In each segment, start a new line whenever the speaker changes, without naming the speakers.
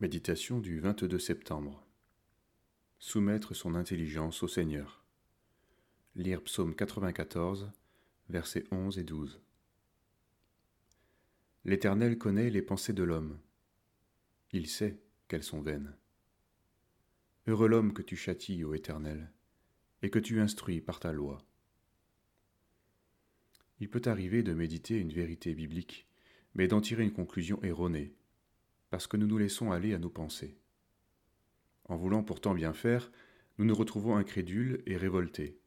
Méditation du 22 septembre. Soumettre son intelligence au Seigneur. Lire Psaume 94, versets 11 et 12. L'Éternel connaît les pensées de l'homme. Il sait qu'elles sont vaines. Heureux l'homme que tu châties, ô Éternel, et que tu instruis par ta loi. Il peut arriver de méditer une vérité biblique, mais d'en tirer une conclusion erronée parce que nous nous laissons aller à nos pensées. En voulant pourtant bien faire, nous nous retrouvons incrédules et révoltés.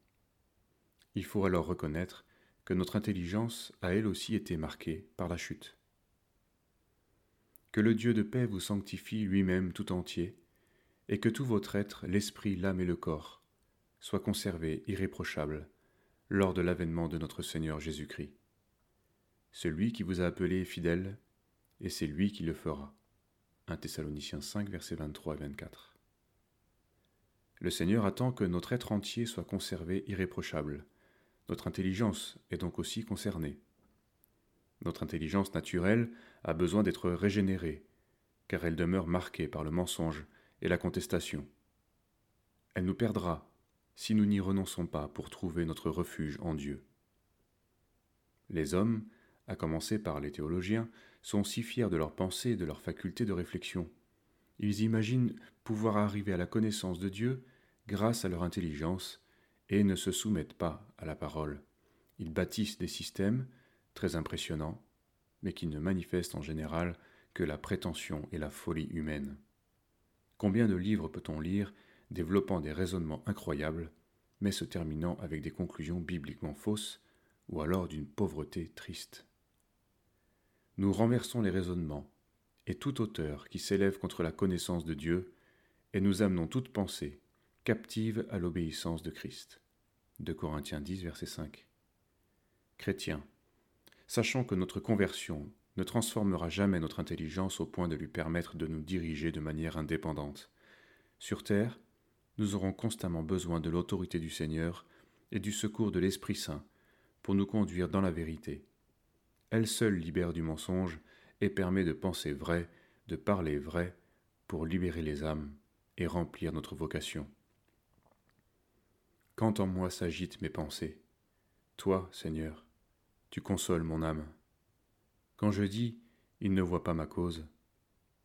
Il faut alors reconnaître que notre intelligence a elle aussi été marquée par la chute. Que le Dieu de paix vous sanctifie lui-même tout entier, et que tout votre être, l'esprit, l'âme et le corps, soient conservés irréprochables lors de l'avènement de notre Seigneur Jésus-Christ. Celui qui vous a appelé fidèle, et c'est lui qui le fera. 1 Thessaloniciens 5, versets 23 et 24. Le Seigneur attend que notre être entier soit conservé irréprochable. Notre intelligence est donc aussi concernée. Notre intelligence naturelle a besoin d'être régénérée, car elle demeure marquée par le mensonge et la contestation. Elle nous perdra si nous n'y renonçons pas pour trouver notre refuge en Dieu. Les hommes à commencer par les théologiens, sont si fiers de leurs pensées et de leur faculté de réflexion. Ils imaginent pouvoir arriver à la connaissance de Dieu grâce à leur intelligence et ne se soumettent pas à la parole. Ils bâtissent des systèmes très impressionnants, mais qui ne manifestent en général que la prétention et la folie humaine. Combien de livres peut-on lire développant des raisonnements incroyables, mais se terminant avec des conclusions bibliquement fausses, ou alors d'une pauvreté triste? Nous renversons les raisonnements et tout auteur qui s'élève contre la connaissance de Dieu, et nous amenons toute pensée captive à l'obéissance de Christ. De Corinthiens 10, verset 5. Chrétiens, sachant que notre conversion ne transformera jamais notre intelligence au point de lui permettre de nous diriger de manière indépendante. Sur terre, nous aurons constamment besoin de l'autorité du Seigneur et du secours de l'Esprit Saint pour nous conduire dans la vérité elle seule libère du mensonge et permet de penser vrai, de parler vrai, pour libérer les âmes et remplir notre vocation. Quand en moi s'agitent mes pensées, toi, Seigneur, tu consoles mon âme. Quand je dis Il ne voit pas ma cause,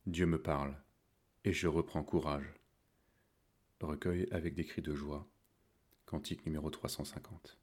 Dieu me parle, et je reprends courage. Recueil avec des cris de joie. Cantique numéro 350.